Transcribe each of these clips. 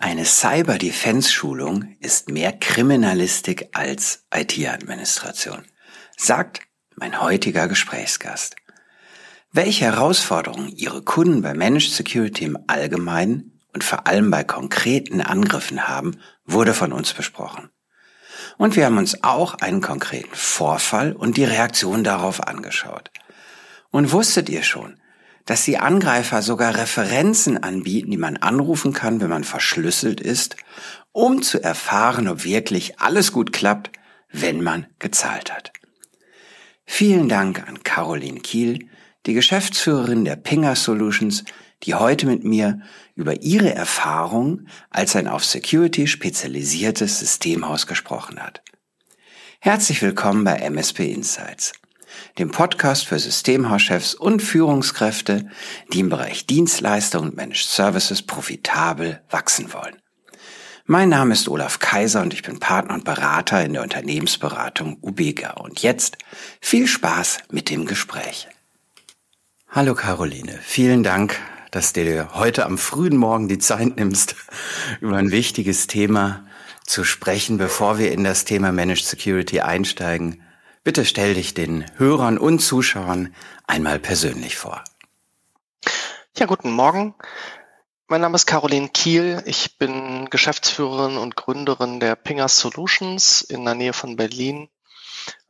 Eine Cyber-Defense-Schulung ist mehr Kriminalistik als IT-Administration, sagt mein heutiger Gesprächsgast. Welche Herausforderungen Ihre Kunden bei Managed Security im Allgemeinen und vor allem bei konkreten Angriffen haben, wurde von uns besprochen. Und wir haben uns auch einen konkreten Vorfall und die Reaktion darauf angeschaut. Und wusstet ihr schon, dass die Angreifer sogar Referenzen anbieten, die man anrufen kann, wenn man verschlüsselt ist, um zu erfahren, ob wirklich alles gut klappt, wenn man gezahlt hat. Vielen Dank an Caroline Kiel, die Geschäftsführerin der Pinger Solutions, die heute mit mir über ihre Erfahrung als ein auf Security spezialisiertes Systemhaus gesprochen hat. Herzlich willkommen bei MSP Insights dem Podcast für Systemhauschefs und Führungskräfte, die im Bereich Dienstleister und Managed Services profitabel wachsen wollen. Mein Name ist Olaf Kaiser und ich bin Partner und Berater in der Unternehmensberatung Ubega. Und jetzt viel Spaß mit dem Gespräch. Hallo Caroline, vielen Dank, dass du dir heute am frühen Morgen die Zeit nimmst, über ein wichtiges Thema zu sprechen, bevor wir in das Thema Managed Security einsteigen. Bitte stell dich den Hörern und Zuschauern einmal persönlich vor. Ja, guten Morgen. Mein Name ist Caroline Kiel. Ich bin Geschäftsführerin und Gründerin der Pingers Solutions in der Nähe von Berlin.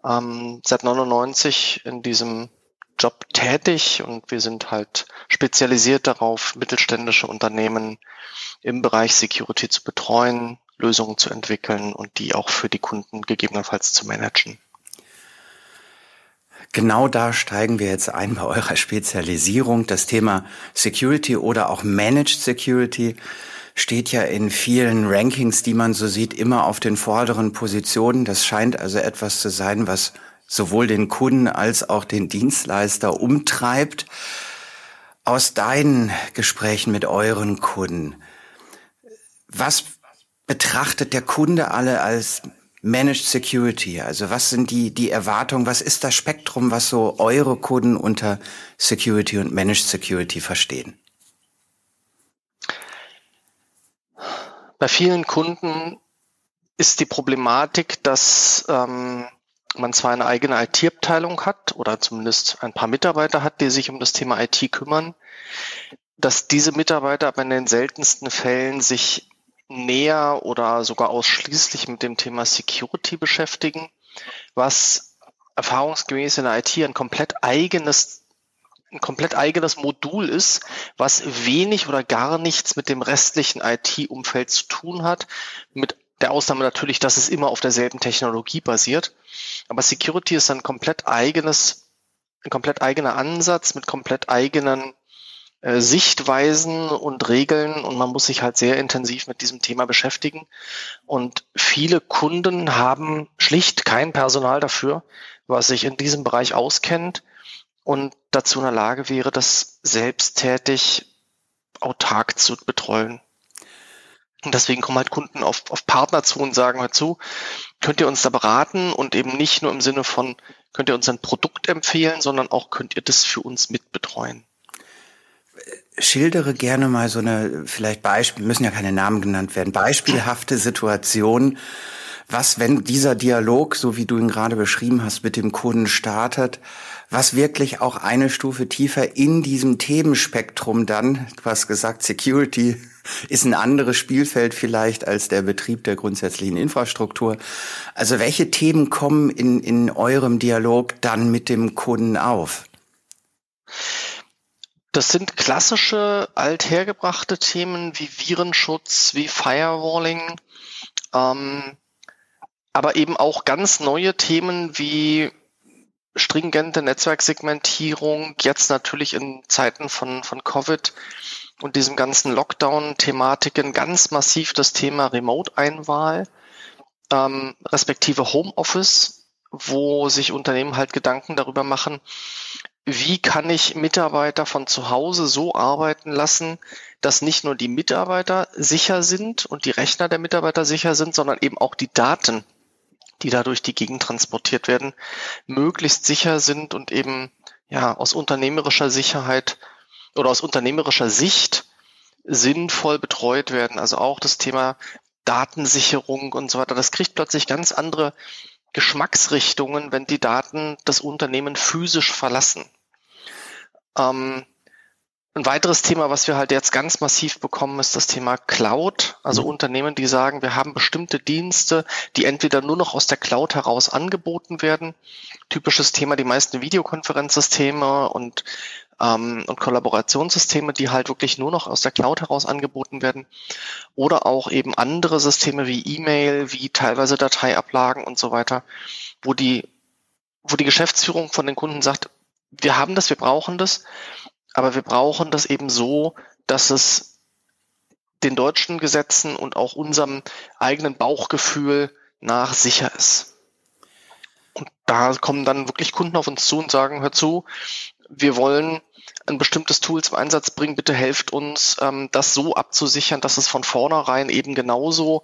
Ähm, seit 99 in diesem Job tätig und wir sind halt spezialisiert darauf, mittelständische Unternehmen im Bereich Security zu betreuen, Lösungen zu entwickeln und die auch für die Kunden gegebenenfalls zu managen. Genau da steigen wir jetzt ein bei eurer Spezialisierung. Das Thema Security oder auch Managed Security steht ja in vielen Rankings, die man so sieht, immer auf den vorderen Positionen. Das scheint also etwas zu sein, was sowohl den Kunden als auch den Dienstleister umtreibt. Aus deinen Gesprächen mit euren Kunden, was betrachtet der Kunde alle als Managed Security? Also was sind die, die Erwartungen? Was ist das Spektrum, was so eure Kunden unter Security und Managed Security verstehen? Bei vielen Kunden ist die Problematik, dass ähm, man zwar eine eigene IT-Abteilung hat oder zumindest ein paar Mitarbeiter hat, die sich um das Thema IT kümmern, dass diese Mitarbeiter aber in den seltensten Fällen sich näher oder sogar ausschließlich mit dem Thema Security beschäftigen, was erfahrungsgemäß in der IT ein komplett eigenes ein komplett eigenes Modul ist, was wenig oder gar nichts mit dem restlichen IT-Umfeld zu tun hat, mit der Ausnahme natürlich, dass es immer auf derselben Technologie basiert. Aber Security ist ein komplett eigenes, ein komplett eigener Ansatz mit komplett eigenen Sichtweisen und Regeln und man muss sich halt sehr intensiv mit diesem Thema beschäftigen. Und viele Kunden haben schlicht kein Personal dafür, was sich in diesem Bereich auskennt und dazu in der Lage wäre, das selbsttätig autark zu betreuen. Und deswegen kommen halt Kunden auf, auf Partner zu und sagen, hör zu, könnt ihr uns da beraten und eben nicht nur im Sinne von, könnt ihr uns ein Produkt empfehlen, sondern auch könnt ihr das für uns mitbetreuen schildere gerne mal so eine, vielleicht Beispiel, müssen ja keine Namen genannt werden, beispielhafte Situation, was, wenn dieser Dialog, so wie du ihn gerade beschrieben hast, mit dem Kunden startet, was wirklich auch eine Stufe tiefer in diesem Themenspektrum dann, was gesagt, Security ist ein anderes Spielfeld vielleicht als der Betrieb der grundsätzlichen Infrastruktur. Also welche Themen kommen in, in eurem Dialog dann mit dem Kunden auf? Das sind klassische, althergebrachte Themen wie Virenschutz, wie Firewalling, ähm, aber eben auch ganz neue Themen wie stringente Netzwerksegmentierung, jetzt natürlich in Zeiten von, von Covid und diesem ganzen Lockdown-Thematiken ganz massiv das Thema Remote-Einwahl, ähm, respektive Homeoffice, wo sich Unternehmen halt Gedanken darüber machen, wie kann ich Mitarbeiter von zu Hause so arbeiten lassen, dass nicht nur die Mitarbeiter sicher sind und die Rechner der Mitarbeiter sicher sind, sondern eben auch die Daten, die da durch die Gegend transportiert werden, möglichst sicher sind und eben ja aus unternehmerischer Sicherheit oder aus unternehmerischer Sicht sinnvoll betreut werden. Also auch das Thema Datensicherung und so weiter. Das kriegt plötzlich ganz andere Geschmacksrichtungen, wenn die Daten das Unternehmen physisch verlassen. Ähm, ein weiteres Thema, was wir halt jetzt ganz massiv bekommen, ist das Thema Cloud. Also mhm. Unternehmen, die sagen, wir haben bestimmte Dienste, die entweder nur noch aus der Cloud heraus angeboten werden. Typisches Thema, die meisten Videokonferenzsysteme und, ähm, und Kollaborationssysteme, die halt wirklich nur noch aus der Cloud heraus angeboten werden. Oder auch eben andere Systeme wie E-Mail, wie teilweise Dateiablagen und so weiter, wo die, wo die Geschäftsführung von den Kunden sagt, wir haben das, wir brauchen das aber wir brauchen das eben so, dass es den deutschen Gesetzen und auch unserem eigenen Bauchgefühl nach sicher ist. Und da kommen dann wirklich Kunden auf uns zu und sagen, hör zu, wir wollen ein bestimmtes Tool zum Einsatz bringen, bitte helft uns, ähm, das so abzusichern, dass es von vornherein eben genauso,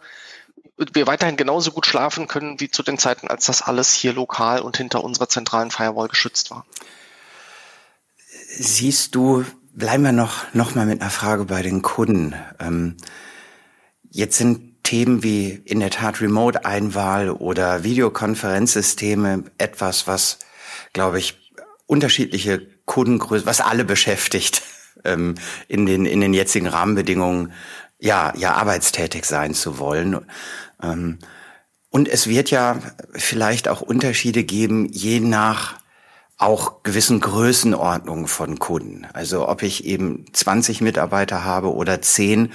wir weiterhin genauso gut schlafen können wie zu den Zeiten, als das alles hier lokal und hinter unserer zentralen Firewall geschützt war siehst du, bleiben wir noch, noch mal mit einer Frage bei den Kunden. Ähm, jetzt sind Themen wie in der Tat Remote-Einwahl oder Videokonferenzsysteme etwas, was, glaube ich, unterschiedliche Kundengrößen, was alle beschäftigt, ähm, in den, in den jetzigen Rahmenbedingungen, ja, ja, arbeitstätig sein zu wollen. Ähm, und es wird ja vielleicht auch Unterschiede geben, je nach auch gewissen Größenordnungen von Kunden. Also ob ich eben 20 Mitarbeiter habe oder 10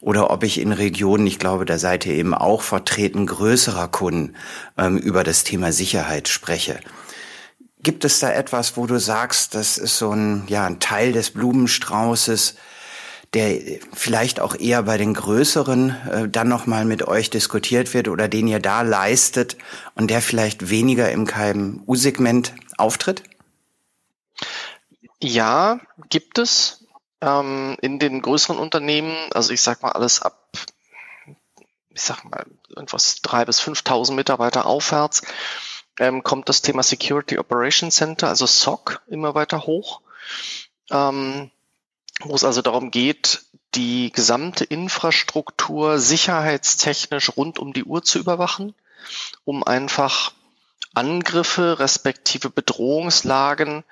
oder ob ich in Regionen, ich glaube, da seid ihr eben auch vertreten, größerer Kunden ähm, über das Thema Sicherheit spreche. Gibt es da etwas, wo du sagst, das ist so ein, ja, ein Teil des Blumenstraußes, der vielleicht auch eher bei den größeren äh, dann nochmal mit euch diskutiert wird oder den ihr da leistet und der vielleicht weniger im KMU-Segment auftritt? Ja, gibt es. Ähm, in den größeren Unternehmen, also ich sag mal alles ab, ich sag mal, irgendwas drei bis 5.000 Mitarbeiter aufwärts, ähm, kommt das Thema Security Operations Center, also SOC, immer weiter hoch. Ähm, wo es also darum geht, die gesamte Infrastruktur sicherheitstechnisch rund um die Uhr zu überwachen, um einfach Angriffe respektive Bedrohungslagen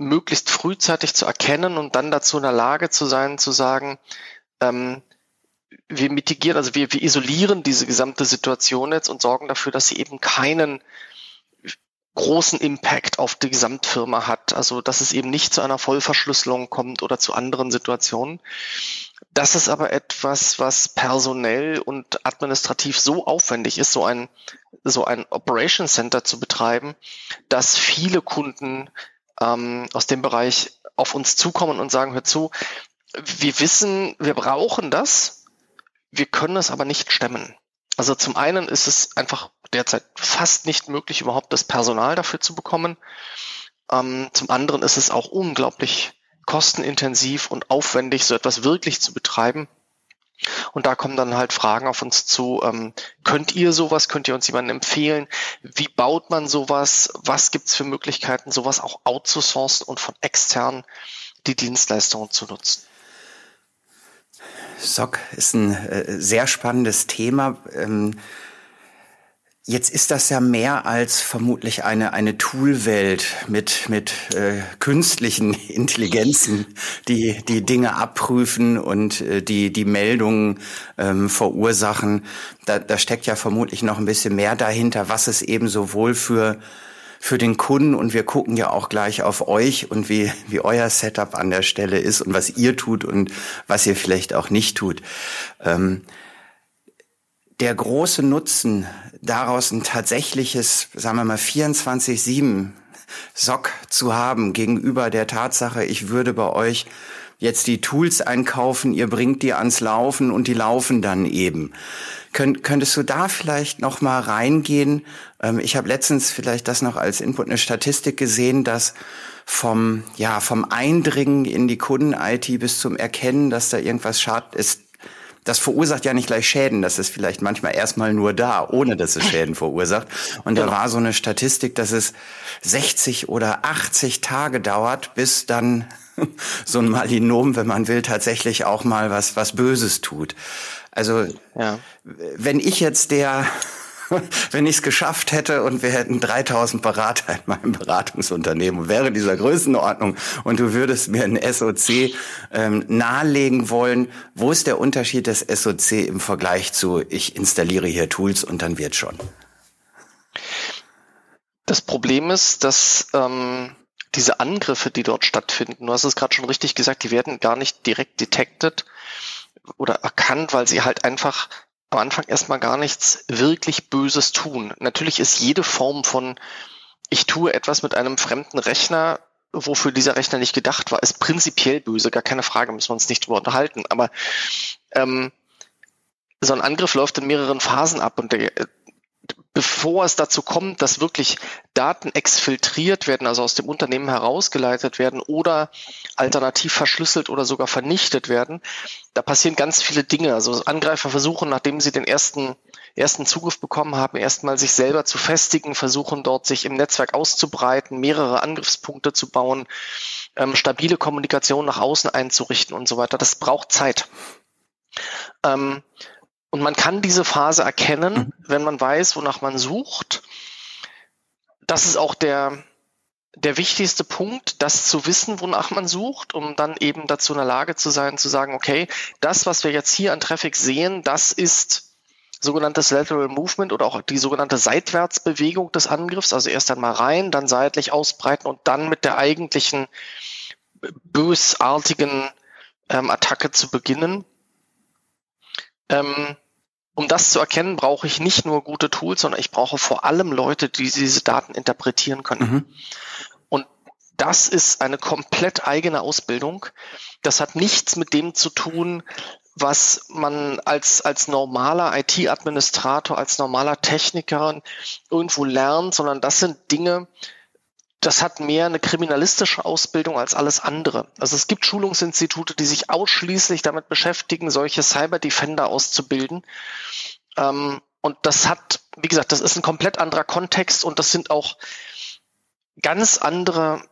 möglichst frühzeitig zu erkennen und dann dazu in der Lage zu sein, zu sagen, ähm, wir mitigieren, also wir, wir isolieren diese gesamte Situation jetzt und sorgen dafür, dass sie eben keinen großen Impact auf die Gesamtfirma hat. Also dass es eben nicht zu einer Vollverschlüsselung kommt oder zu anderen Situationen. Das ist aber etwas, was personell und administrativ so aufwendig ist, so ein, so ein Operation Center zu betreiben, dass viele Kunden ähm, aus dem Bereich auf uns zukommen und sagen, hör zu, wir wissen, wir brauchen das, wir können es aber nicht stemmen. Also zum einen ist es einfach derzeit fast nicht möglich, überhaupt das Personal dafür zu bekommen. Ähm, zum anderen ist es auch unglaublich kostenintensiv und aufwendig, so etwas wirklich zu betreiben. Und da kommen dann halt Fragen auf uns zu. Ähm, könnt ihr sowas? Könnt ihr uns jemanden empfehlen? Wie baut man sowas? Was gibt's für Möglichkeiten, sowas auch outzusourcen und von extern die Dienstleistungen zu nutzen? SOC ist ein äh, sehr spannendes Thema. Ähm, Jetzt ist das ja mehr als vermutlich eine, eine Toolwelt mit, mit äh, künstlichen Intelligenzen, die die Dinge abprüfen und äh, die die Meldungen ähm, verursachen. Da, da steckt ja vermutlich noch ein bisschen mehr dahinter, was es eben sowohl für für den Kunden und wir gucken ja auch gleich auf euch und wie, wie euer Setup an der Stelle ist und was ihr tut und was ihr vielleicht auch nicht tut. Ähm, der große Nutzen daraus ein tatsächliches, sagen wir mal, 24-7 Sock zu haben gegenüber der Tatsache, ich würde bei euch jetzt die Tools einkaufen, ihr bringt die ans Laufen und die laufen dann eben. Könnt, könntest du da vielleicht noch mal reingehen? Ähm, ich habe letztens vielleicht das noch als Input eine Statistik gesehen, dass vom ja vom Eindringen in die Kunden-IT bis zum Erkennen, dass da irgendwas schad ist, das verursacht ja nicht gleich Schäden. Das ist vielleicht manchmal erstmal nur da, ohne dass es Schäden verursacht. Und da genau. war so eine Statistik, dass es 60 oder 80 Tage dauert, bis dann so ein Malinom, wenn man will, tatsächlich auch mal was, was Böses tut. Also, ja. wenn ich jetzt der wenn ich es geschafft hätte und wir hätten 3000 Berater in meinem Beratungsunternehmen, wäre dieser Größenordnung und du würdest mir ein SOC ähm, nahelegen wollen, wo ist der Unterschied des SOC im Vergleich zu, ich installiere hier Tools und dann wird schon? Das Problem ist, dass ähm, diese Angriffe, die dort stattfinden, du hast es gerade schon richtig gesagt, die werden gar nicht direkt detected oder erkannt, weil sie halt einfach am Anfang erstmal gar nichts wirklich Böses tun. Natürlich ist jede Form von ich tue etwas mit einem fremden Rechner, wofür dieser Rechner nicht gedacht war, ist prinzipiell böse, gar keine Frage, müssen wir uns nicht drüber unterhalten. Aber ähm, so ein Angriff läuft in mehreren Phasen ab und der, bevor es dazu kommt, dass wirklich Daten exfiltriert werden, also aus dem Unternehmen herausgeleitet werden oder alternativ verschlüsselt oder sogar vernichtet werden, da passieren ganz viele Dinge. Also Angreifer versuchen, nachdem sie den ersten, ersten Zugriff bekommen haben, erstmal sich selber zu festigen, versuchen dort sich im Netzwerk auszubreiten, mehrere Angriffspunkte zu bauen, ähm, stabile Kommunikation nach außen einzurichten und so weiter. Das braucht Zeit. Ähm, und man kann diese Phase erkennen, mhm. wenn man weiß, wonach man sucht. Das ist auch der, der wichtigste Punkt, das zu wissen, wonach man sucht, um dann eben dazu in der Lage zu sein, zu sagen, okay, das, was wir jetzt hier an Traffic sehen, das ist sogenanntes Lateral Movement oder auch die sogenannte Seitwärtsbewegung des Angriffs, also erst einmal rein, dann seitlich ausbreiten und dann mit der eigentlichen bösartigen ähm, Attacke zu beginnen. Ähm, um das zu erkennen, brauche ich nicht nur gute Tools, sondern ich brauche vor allem Leute, die diese Daten interpretieren können. Mhm. Und das ist eine komplett eigene Ausbildung. Das hat nichts mit dem zu tun, was man als, als normaler IT-Administrator, als normaler Techniker irgendwo lernt, sondern das sind Dinge, das hat mehr eine kriminalistische Ausbildung als alles andere. Also es gibt Schulungsinstitute, die sich ausschließlich damit beschäftigen, solche Cyber-Defender auszubilden. Ähm, und das hat, wie gesagt, das ist ein komplett anderer Kontext und das sind auch ganz andere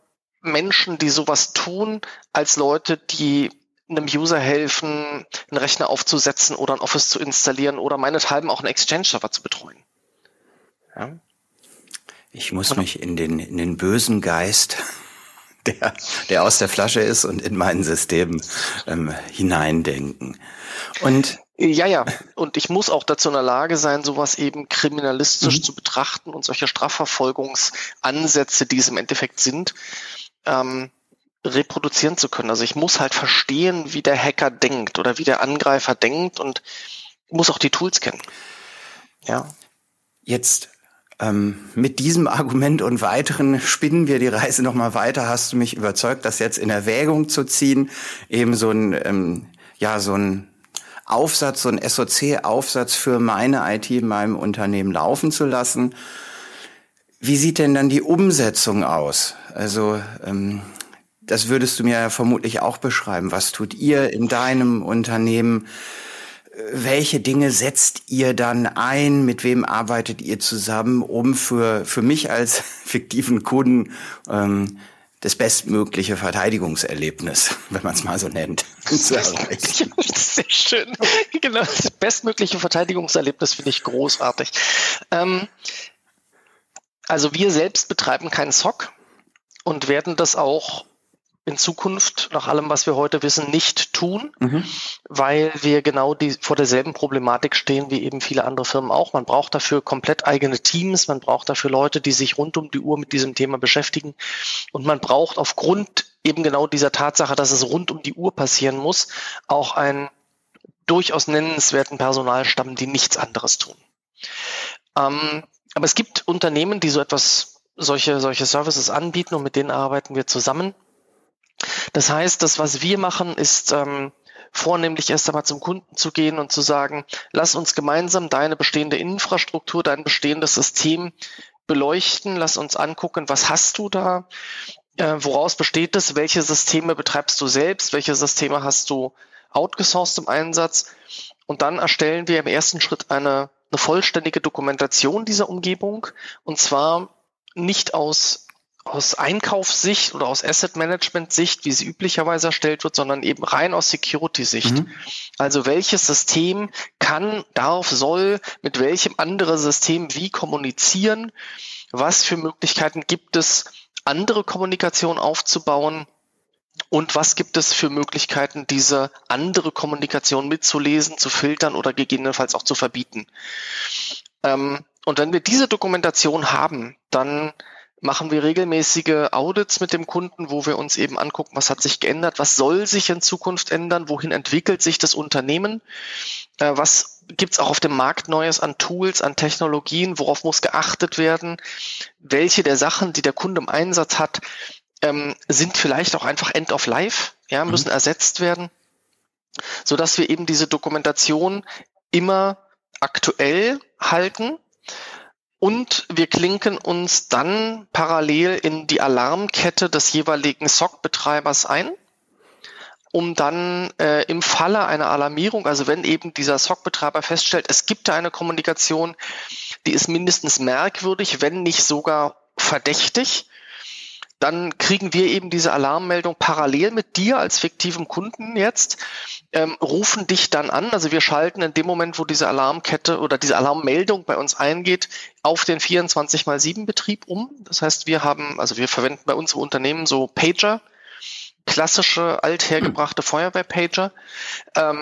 Menschen, die sowas tun, als Leute, die einem User helfen, einen Rechner aufzusetzen oder ein Office zu installieren oder meinethalben auch einen Exchange-Server zu betreuen. Ja? Ich muss mich in den, in den bösen Geist, der, der aus der Flasche ist und in mein System ähm, hineindenken. Und ja, ja. Und ich muss auch dazu in der Lage sein, sowas eben kriminalistisch mhm. zu betrachten und solche Strafverfolgungsansätze, die es im Endeffekt sind, ähm, reproduzieren zu können. Also ich muss halt verstehen, wie der Hacker denkt oder wie der Angreifer denkt und muss auch die Tools kennen. Ja. Jetzt ähm, mit diesem Argument und weiteren spinnen wir die Reise nochmal weiter. Hast du mich überzeugt, das jetzt in Erwägung zu ziehen, eben so ein, ähm, ja, so ein Aufsatz, so ein SOC-Aufsatz für meine IT in meinem Unternehmen laufen zu lassen. Wie sieht denn dann die Umsetzung aus? Also ähm, das würdest du mir ja vermutlich auch beschreiben. Was tut ihr in deinem Unternehmen? Welche Dinge setzt ihr dann ein? Mit wem arbeitet ihr zusammen, um für, für mich als fiktiven Kunden ähm, das bestmögliche Verteidigungserlebnis, wenn man es mal so nennt, zu erreichen? Sehr schön. Genau, das bestmögliche Verteidigungserlebnis finde ich großartig. Ähm, also wir selbst betreiben keinen SOC und werden das auch in Zukunft, nach allem, was wir heute wissen, nicht tun, mhm. weil wir genau die, vor derselben Problematik stehen wie eben viele andere Firmen auch. Man braucht dafür komplett eigene Teams, man braucht dafür Leute, die sich rund um die Uhr mit diesem Thema beschäftigen und man braucht aufgrund eben genau dieser Tatsache, dass es rund um die Uhr passieren muss, auch einen durchaus nennenswerten Personalstamm, die nichts anderes tun. Ähm, aber es gibt Unternehmen, die so etwas solche, solche Services anbieten und mit denen arbeiten wir zusammen. Das heißt, das, was wir machen, ist ähm, vornehmlich erst einmal zum Kunden zu gehen und zu sagen, lass uns gemeinsam deine bestehende Infrastruktur, dein bestehendes System beleuchten, lass uns angucken, was hast du da, äh, woraus besteht es, welche Systeme betreibst du selbst, welche Systeme hast du outgesourced im Einsatz? Und dann erstellen wir im ersten Schritt eine, eine vollständige Dokumentation dieser Umgebung und zwar nicht aus aus Einkaufssicht oder aus Asset Management Sicht, wie sie üblicherweise erstellt wird, sondern eben rein aus Security Sicht. Mhm. Also welches System kann, darf, soll mit welchem anderen System wie kommunizieren? Was für Möglichkeiten gibt es, andere Kommunikation aufzubauen? Und was gibt es für Möglichkeiten, diese andere Kommunikation mitzulesen, zu filtern oder gegebenenfalls auch zu verbieten? Ähm, und wenn wir diese Dokumentation haben, dann machen wir regelmäßige Audits mit dem Kunden, wo wir uns eben angucken, was hat sich geändert, was soll sich in Zukunft ändern, wohin entwickelt sich das Unternehmen, äh, was gibt's auch auf dem Markt Neues an Tools, an Technologien, worauf muss geachtet werden, welche der Sachen, die der Kunde im Einsatz hat, ähm, sind vielleicht auch einfach End of Life, ja, mhm. müssen mhm. ersetzt werden, so dass wir eben diese Dokumentation immer aktuell halten und wir klinken uns dann parallel in die Alarmkette des jeweiligen SOC-Betreibers ein, um dann äh, im Falle einer Alarmierung, also wenn eben dieser SOC-Betreiber feststellt, es gibt da eine Kommunikation, die ist mindestens merkwürdig, wenn nicht sogar verdächtig, dann kriegen wir eben diese Alarmmeldung parallel mit dir als fiktivem Kunden jetzt, ähm, rufen dich dann an. Also wir schalten in dem Moment, wo diese Alarmkette oder diese Alarmmeldung bei uns eingeht, auf den 24 x 7 Betrieb um. Das heißt, wir haben, also wir verwenden bei unserem Unternehmen so Pager, klassische althergebrachte Feuerwehr-Pager. Ähm,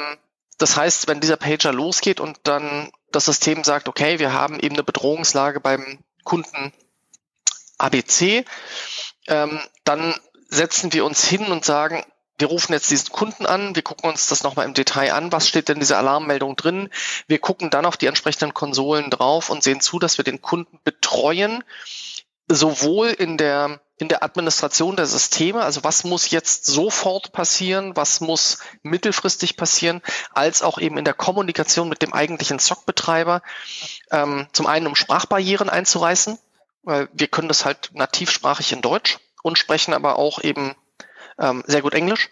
das heißt, wenn dieser Pager losgeht und dann das System sagt, okay, wir haben eben eine Bedrohungslage beim Kunden ABC, ähm, dann setzen wir uns hin und sagen, wir rufen jetzt diesen Kunden an, wir gucken uns das nochmal im Detail an, was steht denn in dieser Alarmmeldung drin. Wir gucken dann auf die entsprechenden Konsolen drauf und sehen zu, dass wir den Kunden betreuen, sowohl in der, in der Administration der Systeme, also was muss jetzt sofort passieren, was muss mittelfristig passieren, als auch eben in der Kommunikation mit dem eigentlichen SOC-Betreiber, ähm, zum einen um Sprachbarrieren einzureißen, weil wir können das halt nativsprachig in Deutsch und sprechen aber auch eben ähm, sehr gut Englisch,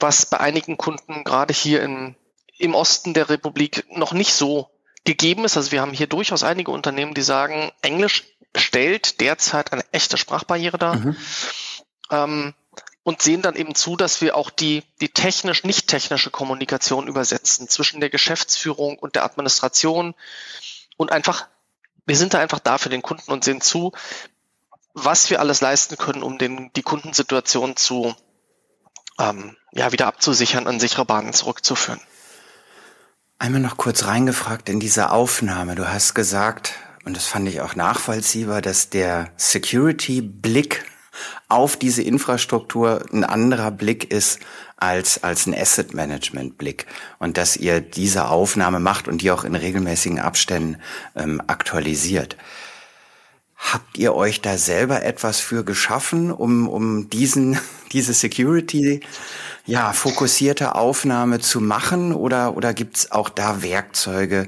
was bei einigen Kunden gerade hier in, im Osten der Republik noch nicht so gegeben ist. Also wir haben hier durchaus einige Unternehmen, die sagen, Englisch stellt derzeit eine echte Sprachbarriere dar. Mhm. Ähm, und sehen dann eben zu, dass wir auch die, die technisch, nicht technische Kommunikation übersetzen zwischen der Geschäftsführung und der Administration und einfach wir sind da einfach da für den Kunden und sehen zu, was wir alles leisten können, um den, die Kundensituation zu ähm, ja, wieder abzusichern, an sichere Bahnen zurückzuführen. Einmal noch kurz reingefragt in diese Aufnahme. Du hast gesagt, und das fand ich auch nachvollziehbar, dass der Security-Blick auf diese Infrastruktur ein anderer Blick ist als, als ein Asset Management Blick und dass ihr diese Aufnahme macht und die auch in regelmäßigen Abständen ähm, aktualisiert. Habt ihr euch da selber etwas für geschaffen, um, um diesen, diese Security, ja, fokussierte Aufnahme zu machen? Oder, oder gibt's auch da Werkzeuge,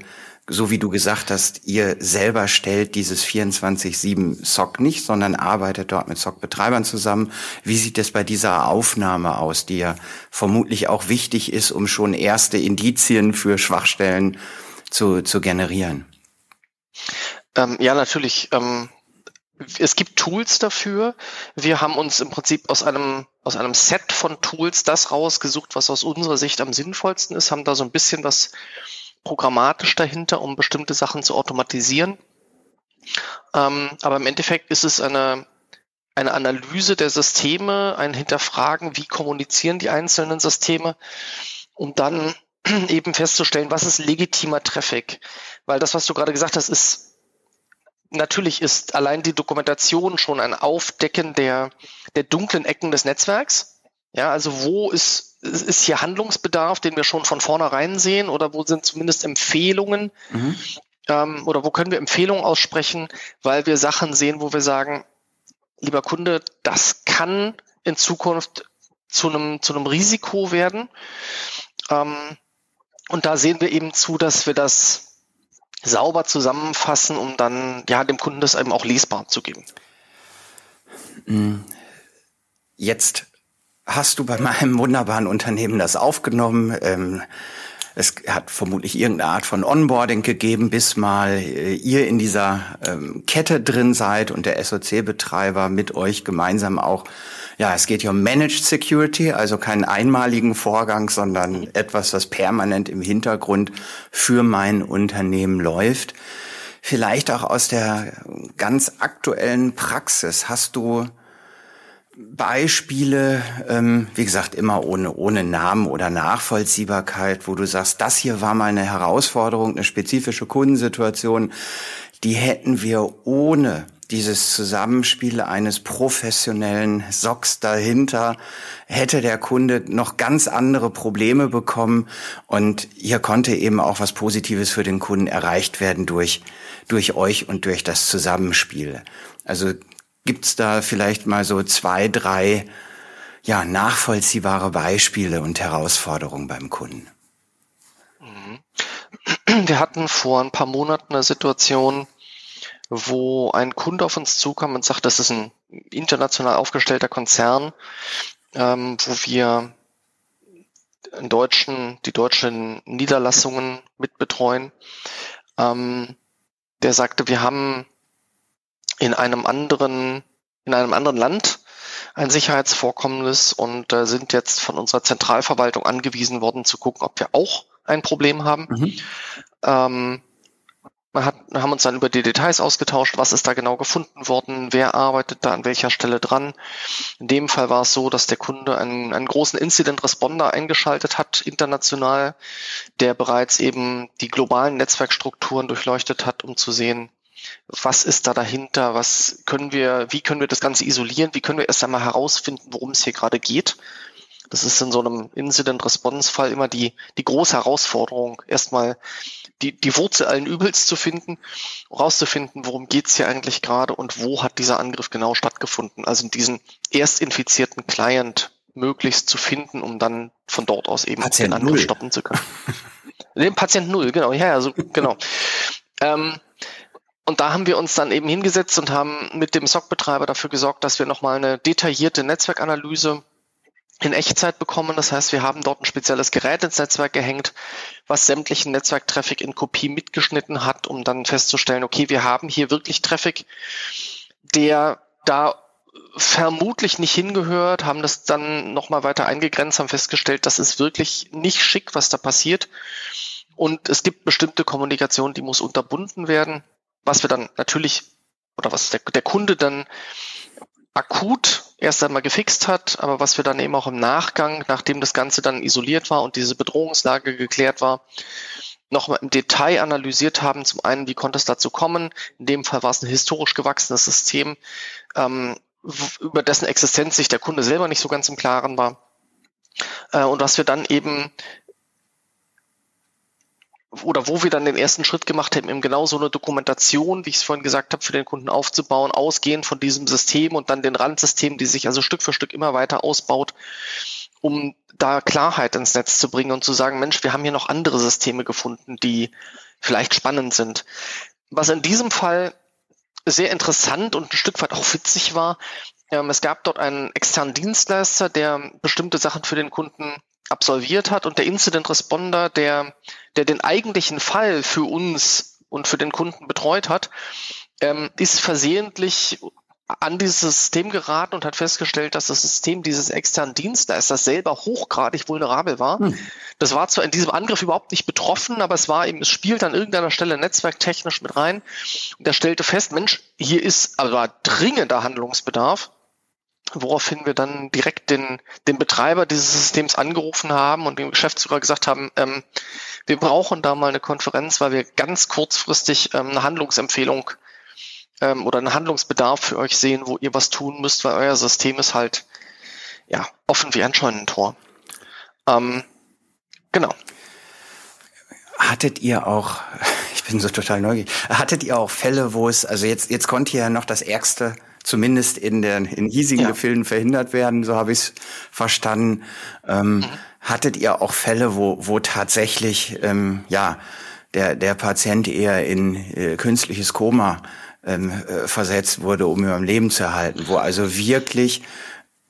so wie du gesagt hast, ihr selber stellt dieses 24-7 SOC nicht, sondern arbeitet dort mit SOC-Betreibern zusammen. Wie sieht es bei dieser Aufnahme aus, die ja vermutlich auch wichtig ist, um schon erste Indizien für Schwachstellen zu, zu generieren? Ähm, ja, natürlich. Ähm, es gibt Tools dafür. Wir haben uns im Prinzip aus einem, aus einem Set von Tools das rausgesucht, was aus unserer Sicht am sinnvollsten ist, haben da so ein bisschen was programmatisch dahinter, um bestimmte Sachen zu automatisieren. Ähm, aber im Endeffekt ist es eine, eine Analyse der Systeme, ein Hinterfragen, wie kommunizieren die einzelnen Systeme, um dann eben festzustellen, was ist legitimer Traffic. Weil das, was du gerade gesagt hast, ist natürlich ist allein die Dokumentation schon ein Aufdecken der, der dunklen Ecken des Netzwerks. Ja, also wo ist ist hier Handlungsbedarf, den wir schon von vornherein sehen oder wo sind zumindest Empfehlungen mhm. ähm, oder wo können wir Empfehlungen aussprechen, weil wir Sachen sehen, wo wir sagen, lieber Kunde, das kann in Zukunft zu einem, zu einem Risiko werden. Ähm, und da sehen wir eben zu, dass wir das sauber zusammenfassen, um dann ja dem Kunden das eben auch lesbar zu geben. Mhm. Jetzt hast du bei meinem wunderbaren Unternehmen das aufgenommen. Ähm, es hat vermutlich irgendeine Art von Onboarding gegeben, bis mal äh, ihr in dieser ähm, Kette drin seid und der SOC-Betreiber mit euch gemeinsam auch, ja, es geht ja um Managed Security, also keinen einmaligen Vorgang, sondern etwas, was permanent im Hintergrund für mein Unternehmen läuft. Vielleicht auch aus der ganz aktuellen Praxis. Hast du Beispiele, ähm, wie gesagt, immer ohne, ohne Namen oder Nachvollziehbarkeit, wo du sagst, das hier war mal eine Herausforderung, eine spezifische Kundensituation, die hätten wir ohne dieses Zusammenspiel eines professionellen Socks dahinter, hätte der Kunde noch ganz andere Probleme bekommen und hier konnte eben auch was Positives für den Kunden erreicht werden durch, durch euch und durch das Zusammenspiel. Also Gibt's da vielleicht mal so zwei, drei ja, nachvollziehbare Beispiele und Herausforderungen beim Kunden? Mhm. Wir hatten vor ein paar Monaten eine Situation, wo ein Kunde auf uns zukam und sagt, das ist ein international aufgestellter Konzern, ähm, wo wir in deutschen, die deutschen Niederlassungen mitbetreuen. Ähm, der sagte, wir haben in einem anderen, in einem anderen Land ein Sicherheitsvorkommnis und äh, sind jetzt von unserer Zentralverwaltung angewiesen worden zu gucken, ob wir auch ein Problem haben. Mhm. Ähm, wir hat, haben uns dann über die Details ausgetauscht, was ist da genau gefunden worden, wer arbeitet da an welcher Stelle dran. In dem Fall war es so, dass der Kunde einen, einen großen Incident Responder eingeschaltet hat, international, der bereits eben die globalen Netzwerkstrukturen durchleuchtet hat, um zu sehen, was ist da dahinter, was können wir, wie können wir das Ganze isolieren, wie können wir erst einmal herausfinden, worum es hier gerade geht. Das ist in so einem Incident-Response-Fall immer die, die große Herausforderung, erstmal die, die Wurzel allen Übels zu finden, rauszufinden, worum geht's hier eigentlich gerade und wo hat dieser Angriff genau stattgefunden. Also diesen erst infizierten Client möglichst zu finden, um dann von dort aus eben Patient den Angriff null. stoppen zu können. Den Patient Null, genau, ja, also genau. Ähm, und da haben wir uns dann eben hingesetzt und haben mit dem SOC-Betreiber dafür gesorgt, dass wir nochmal eine detaillierte Netzwerkanalyse in Echtzeit bekommen. Das heißt, wir haben dort ein spezielles Gerät ins Netzwerk gehängt, was sämtlichen Netzwerktraffic in Kopie mitgeschnitten hat, um dann festzustellen, okay, wir haben hier wirklich Traffic, der da vermutlich nicht hingehört, haben das dann nochmal weiter eingegrenzt, haben festgestellt, das ist wirklich nicht schick, was da passiert. Und es gibt bestimmte Kommunikation, die muss unterbunden werden was wir dann natürlich oder was der, der Kunde dann akut erst einmal gefixt hat, aber was wir dann eben auch im Nachgang, nachdem das Ganze dann isoliert war und diese Bedrohungslage geklärt war, nochmal im Detail analysiert haben. Zum einen, wie konnte es dazu kommen? In dem Fall war es ein historisch gewachsenes System, ähm, über dessen Existenz sich der Kunde selber nicht so ganz im Klaren war. Äh, und was wir dann eben oder wo wir dann den ersten Schritt gemacht haben, eben genau so eine Dokumentation, wie ich es vorhin gesagt habe, für den Kunden aufzubauen, ausgehend von diesem System und dann den Randsystemen, die sich also Stück für Stück immer weiter ausbaut, um da Klarheit ins Netz zu bringen und zu sagen, Mensch, wir haben hier noch andere Systeme gefunden, die vielleicht spannend sind. Was in diesem Fall sehr interessant und ein Stück weit auch witzig war, ähm, es gab dort einen externen Dienstleister, der bestimmte Sachen für den Kunden absolviert hat und der Incident Responder, der, der den eigentlichen Fall für uns und für den Kunden betreut hat, ähm, ist versehentlich an dieses System geraten und hat festgestellt, dass das System dieses externen Dienstleisters selber hochgradig vulnerabel war. Hm. Das war zwar in diesem Angriff überhaupt nicht betroffen, aber es war eben, es spielt an irgendeiner Stelle netzwerktechnisch mit rein. Und er stellte fest, Mensch, hier ist aber dringender Handlungsbedarf woraufhin wir dann direkt den, den Betreiber dieses Systems angerufen haben und dem Geschäftsführer gesagt haben, ähm, wir brauchen da mal eine Konferenz, weil wir ganz kurzfristig ähm, eine Handlungsempfehlung ähm, oder einen Handlungsbedarf für euch sehen, wo ihr was tun müsst, weil euer System ist halt ja offen wie ein Scheunentor. Ähm, genau. Hattet ihr auch, ich bin so total neugierig, hattet ihr auch Fälle, wo es, also jetzt, jetzt konnte ja noch das Ärgste zumindest in den in hiesigen ja. Gefilden verhindert werden, so habe ich es verstanden. Ähm, mhm. Hattet ihr auch Fälle, wo, wo tatsächlich ähm, ja der, der Patient eher in äh, künstliches Koma ähm, äh, versetzt wurde, um ihn am Leben zu erhalten, wo also wirklich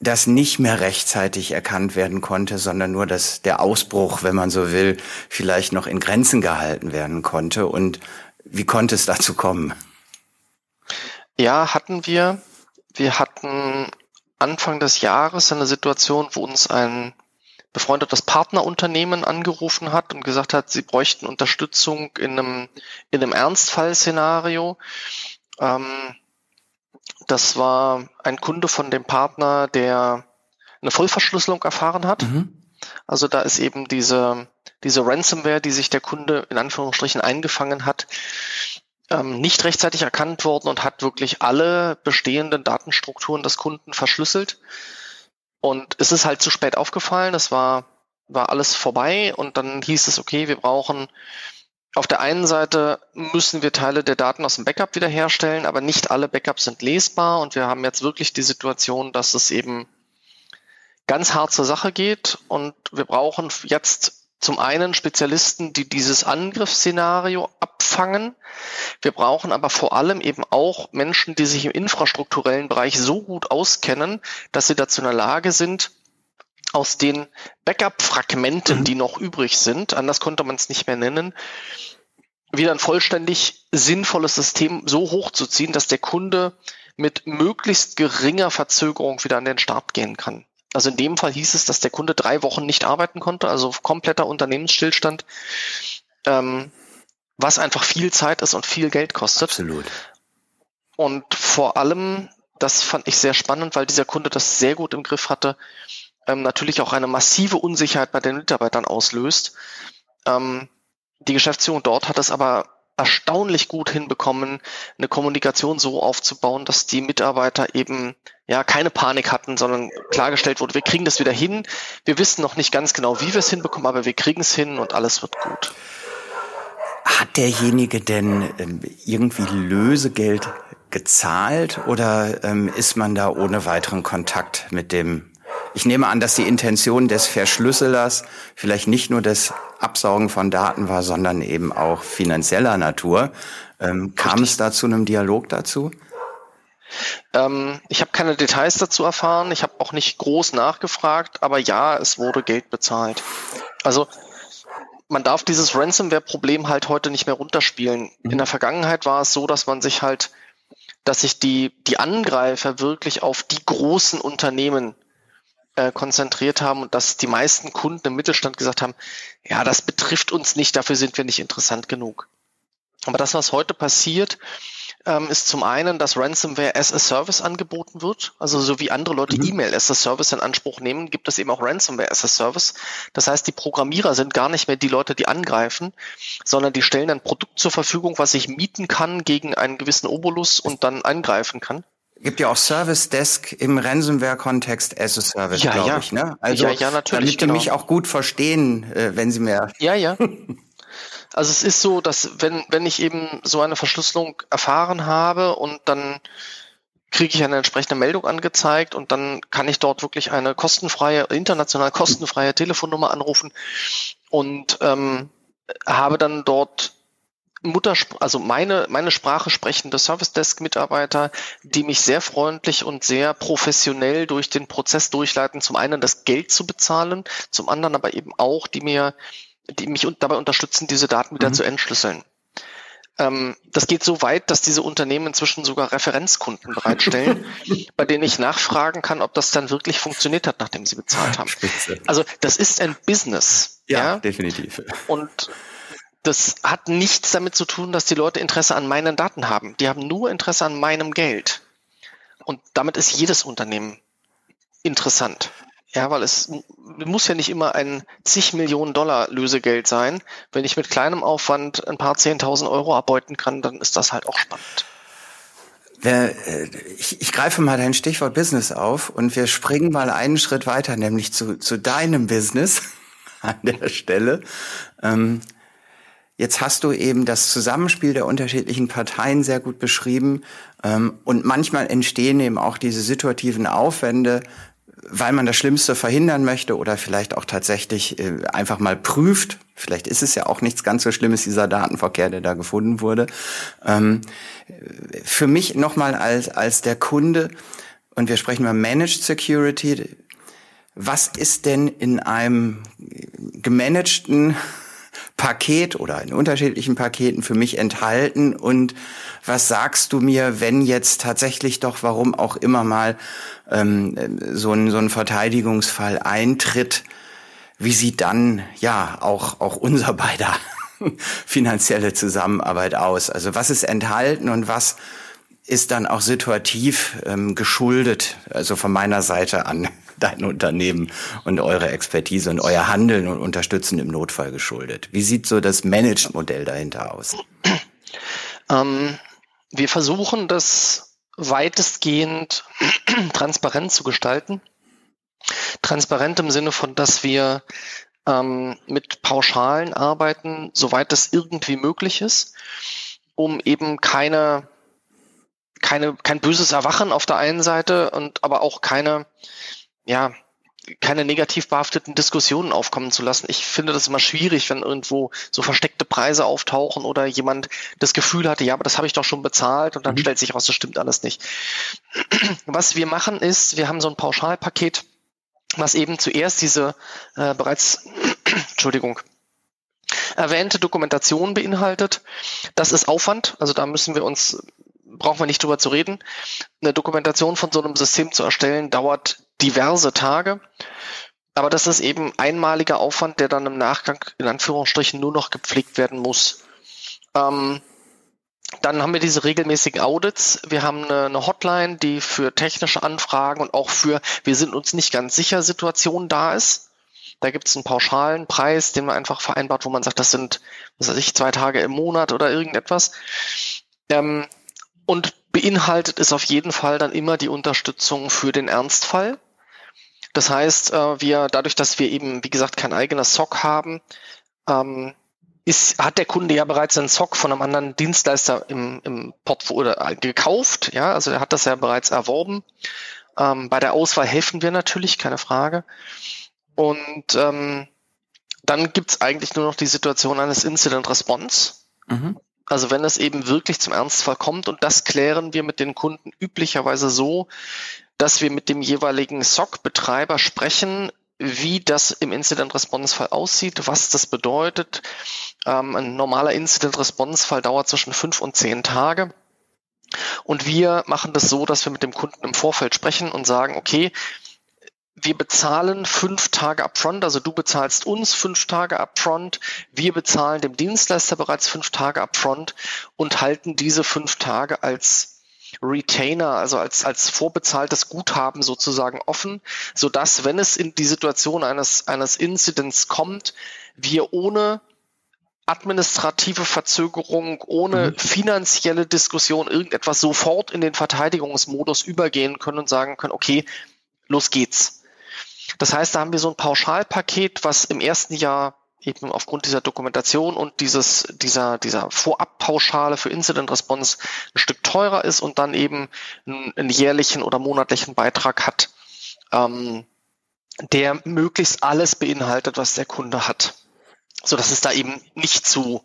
das nicht mehr rechtzeitig erkannt werden konnte, sondern nur, dass der Ausbruch, wenn man so will, vielleicht noch in Grenzen gehalten werden konnte. Und wie konnte es dazu kommen? Ja, hatten wir. Wir hatten Anfang des Jahres eine Situation, wo uns ein befreundetes Partnerunternehmen angerufen hat und gesagt hat, sie bräuchten Unterstützung in einem, in einem Ernstfallszenario. Ähm, das war ein Kunde von dem Partner, der eine Vollverschlüsselung erfahren hat. Mhm. Also da ist eben diese, diese Ransomware, die sich der Kunde in Anführungsstrichen eingefangen hat, ähm, nicht rechtzeitig erkannt worden und hat wirklich alle bestehenden Datenstrukturen des Kunden verschlüsselt. Und es ist halt zu spät aufgefallen, es war, war alles vorbei und dann hieß es, okay, wir brauchen auf der einen Seite müssen wir Teile der Daten aus dem Backup wiederherstellen, aber nicht alle Backups sind lesbar und wir haben jetzt wirklich die Situation, dass es eben ganz hart zur Sache geht und wir brauchen jetzt zum einen Spezialisten, die dieses Angriffsszenario abfangen. Wir brauchen aber vor allem eben auch Menschen, die sich im infrastrukturellen Bereich so gut auskennen, dass sie dazu in der Lage sind, aus den Backup-Fragmenten, mhm. die noch übrig sind, anders konnte man es nicht mehr nennen, wieder ein vollständig sinnvolles System so hochzuziehen, dass der Kunde mit möglichst geringer Verzögerung wieder an den Start gehen kann. Also in dem Fall hieß es, dass der Kunde drei Wochen nicht arbeiten konnte, also kompletter Unternehmensstillstand, ähm, was einfach viel Zeit ist und viel Geld kostet. Absolut. Und vor allem, das fand ich sehr spannend, weil dieser Kunde das sehr gut im Griff hatte, ähm, natürlich auch eine massive Unsicherheit bei den Mitarbeitern auslöst. Ähm, die Geschäftsführung dort hat es aber erstaunlich gut hinbekommen, eine Kommunikation so aufzubauen, dass die Mitarbeiter eben ja keine Panik hatten, sondern klargestellt wurde, wir kriegen das wieder hin. Wir wissen noch nicht ganz genau, wie wir es hinbekommen, aber wir kriegen es hin und alles wird gut. Hat derjenige denn ähm, irgendwie Lösegeld gezahlt oder ähm, ist man da ohne weiteren Kontakt mit dem ich nehme an, dass die Intention des Verschlüsselers vielleicht nicht nur das Absaugen von Daten war, sondern eben auch finanzieller Natur. Ähm, kam es da zu einem Dialog dazu? Ähm, ich habe keine Details dazu erfahren. Ich habe auch nicht groß nachgefragt, aber ja, es wurde Geld bezahlt. Also man darf dieses Ransomware-Problem halt heute nicht mehr runterspielen. Mhm. In der Vergangenheit war es so, dass man sich halt, dass sich die, die Angreifer wirklich auf die großen Unternehmen äh, konzentriert haben und dass die meisten Kunden im Mittelstand gesagt haben, ja, das betrifft uns nicht, dafür sind wir nicht interessant genug. Aber das, was heute passiert, ähm, ist zum einen, dass Ransomware as a Service angeboten wird. Also so wie andere Leute mhm. E-Mail as a Service in Anspruch nehmen, gibt es eben auch Ransomware as a Service. Das heißt, die Programmierer sind gar nicht mehr die Leute, die angreifen, sondern die stellen ein Produkt zur Verfügung, was ich mieten kann gegen einen gewissen Obolus und dann angreifen kann gibt ja auch Service Desk im Ransomware-Kontext as a Service, ja, glaube ja. ich. Ne? Also, ja, ja, natürlich. Damit genau. die mich auch gut verstehen, äh, wenn sie mir. Ja, ja. Also es ist so, dass wenn, wenn ich eben so eine Verschlüsselung erfahren habe und dann kriege ich eine entsprechende Meldung angezeigt und dann kann ich dort wirklich eine kostenfreie, international kostenfreie Telefonnummer anrufen und ähm, habe dann dort Muttersprache, also meine, meine Sprache sprechende Service Desk Mitarbeiter, die mich sehr freundlich und sehr professionell durch den Prozess durchleiten. Zum einen das Geld zu bezahlen, zum anderen aber eben auch, die mir, die mich dabei unterstützen, diese Daten wieder mhm. zu entschlüsseln. Ähm, das geht so weit, dass diese Unternehmen inzwischen sogar Referenzkunden bereitstellen, bei denen ich nachfragen kann, ob das dann wirklich funktioniert hat, nachdem sie bezahlt haben. Spitze. Also das ist ein Business. Ja, ja, definitiv. Und das hat nichts damit zu tun, dass die Leute Interesse an meinen Daten haben. Die haben nur Interesse an meinem Geld. Und damit ist jedes Unternehmen interessant. Ja, weil es muss ja nicht immer ein zig Millionen Dollar Lösegeld sein. Wenn ich mit kleinem Aufwand ein paar zehntausend Euro arbeiten kann, dann ist das halt auch spannend. Äh, ich, ich greife mal dein Stichwort Business auf und wir springen mal einen Schritt weiter, nämlich zu, zu deinem Business an der Stelle. Ähm, Jetzt hast du eben das Zusammenspiel der unterschiedlichen Parteien sehr gut beschrieben. Ähm, und manchmal entstehen eben auch diese situativen Aufwände, weil man das Schlimmste verhindern möchte oder vielleicht auch tatsächlich äh, einfach mal prüft. Vielleicht ist es ja auch nichts ganz so Schlimmes, dieser Datenverkehr, der da gefunden wurde. Ähm, für mich nochmal als, als der Kunde, und wir sprechen über Managed Security. Was ist denn in einem gemanagten Paket oder in unterschiedlichen Paketen für mich enthalten und was sagst du mir, wenn jetzt tatsächlich doch, warum auch immer mal ähm, so, ein, so ein Verteidigungsfall eintritt, wie sieht dann ja auch, auch unser beider finanzielle Zusammenarbeit aus? Also was ist enthalten und was ist dann auch situativ ähm, geschuldet, also von meiner Seite an dein Unternehmen und eure Expertise und euer Handeln und Unterstützen im Notfall geschuldet. Wie sieht so das Managed-Modell dahinter aus? Ähm, wir versuchen das weitestgehend transparent zu gestalten. Transparent im Sinne von, dass wir ähm, mit Pauschalen arbeiten, soweit es irgendwie möglich ist, um eben keine keine, kein böses Erwachen auf der einen Seite und aber auch keine, ja, keine negativ behafteten Diskussionen aufkommen zu lassen. Ich finde das immer schwierig, wenn irgendwo so versteckte Preise auftauchen oder jemand das Gefühl hatte, ja, aber das habe ich doch schon bezahlt und dann mhm. stellt sich raus, das stimmt alles nicht. Was wir machen ist, wir haben so ein Pauschalpaket, was eben zuerst diese äh, bereits, Entschuldigung, erwähnte Dokumentation beinhaltet. Das ist Aufwand, also da müssen wir uns brauchen wir nicht drüber zu reden. Eine Dokumentation von so einem System zu erstellen, dauert diverse Tage. Aber das ist eben einmaliger Aufwand, der dann im Nachgang in Anführungsstrichen nur noch gepflegt werden muss. Ähm, dann haben wir diese regelmäßigen Audits. Wir haben eine, eine, Hotline, die für technische Anfragen und auch für wir sind uns nicht ganz sicher Situationen da ist. Da gibt es einen pauschalen Preis, den man einfach vereinbart, wo man sagt, das sind, was weiß ich, zwei Tage im Monat oder irgendetwas. Ähm, und beinhaltet es auf jeden Fall dann immer die Unterstützung für den Ernstfall. Das heißt, äh, wir, dadurch, dass wir eben, wie gesagt, kein eigenes SOC haben, ähm, ist, hat der Kunde ja bereits einen SOC von einem anderen Dienstleister im, im Portfolio gekauft. Ja, also er hat das ja bereits erworben. Ähm, bei der Auswahl helfen wir natürlich, keine Frage. Und ähm, dann gibt's eigentlich nur noch die Situation eines Incident Response. Mhm. Also wenn es eben wirklich zum Ernstfall kommt und das klären wir mit den Kunden üblicherweise so, dass wir mit dem jeweiligen SOC-Betreiber sprechen, wie das im Incident-Response-Fall aussieht, was das bedeutet. Ähm, ein normaler Incident-Response-Fall dauert zwischen fünf und zehn Tage. Und wir machen das so, dass wir mit dem Kunden im Vorfeld sprechen und sagen, okay, wir bezahlen fünf Tage upfront, also du bezahlst uns fünf Tage upfront, wir bezahlen dem Dienstleister bereits fünf Tage upfront und halten diese fünf Tage als Retainer, also als, als vorbezahltes Guthaben sozusagen offen, so dass, wenn es in die Situation eines, eines Incidents kommt, wir ohne administrative Verzögerung, ohne mhm. finanzielle Diskussion irgendetwas sofort in den Verteidigungsmodus übergehen können und sagen können, okay, los geht's. Das heißt, da haben wir so ein Pauschalpaket, was im ersten Jahr eben aufgrund dieser Dokumentation und dieses, dieser, dieser Vorabpauschale für Incident Response ein Stück teurer ist und dann eben einen, jährlichen oder monatlichen Beitrag hat, ähm, der möglichst alles beinhaltet, was der Kunde hat. So dass es da eben nicht zu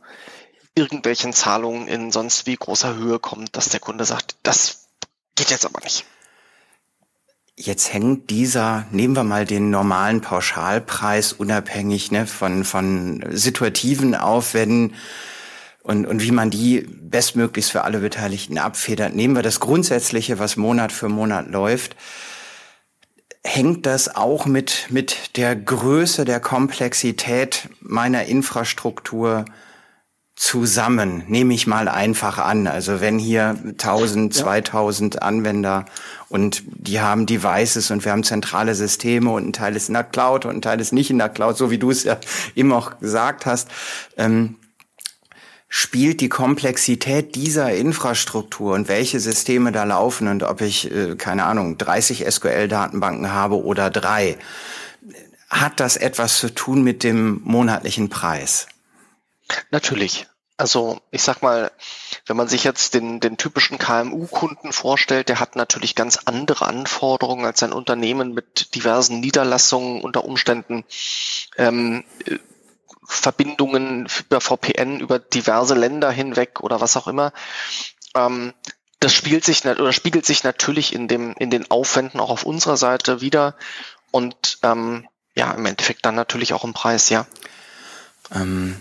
irgendwelchen Zahlungen in sonst wie großer Höhe kommt, dass der Kunde sagt, das geht jetzt aber nicht. Jetzt hängt dieser, nehmen wir mal den normalen Pauschalpreis, unabhängig ne, von, von situativen Aufwänden und, und wie man die bestmöglichst für alle Beteiligten abfedert. Nehmen wir das Grundsätzliche, was Monat für Monat läuft. Hängt das auch mit, mit der Größe, der Komplexität meiner Infrastruktur zusammen, nehme ich mal einfach an. Also wenn hier 1000, ja. 2000 Anwender und die haben Devices und wir haben zentrale Systeme und ein Teil ist in der Cloud und ein Teil ist nicht in der Cloud, so wie du es ja eben auch gesagt hast, ähm, spielt die Komplexität dieser Infrastruktur und welche Systeme da laufen und ob ich, äh, keine Ahnung, 30 SQL-Datenbanken habe oder drei, hat das etwas zu tun mit dem monatlichen Preis? Natürlich. Also ich sag mal, wenn man sich jetzt den, den typischen KMU-Kunden vorstellt, der hat natürlich ganz andere Anforderungen als ein Unternehmen mit diversen Niederlassungen unter Umständen. Ähm, Verbindungen über VPN, über diverse Länder hinweg oder was auch immer. Ähm, das spielt sich oder spiegelt sich natürlich in dem in den Aufwänden auch auf unserer Seite wieder und ähm, ja im Endeffekt dann natürlich auch im Preis, ja. Ähm,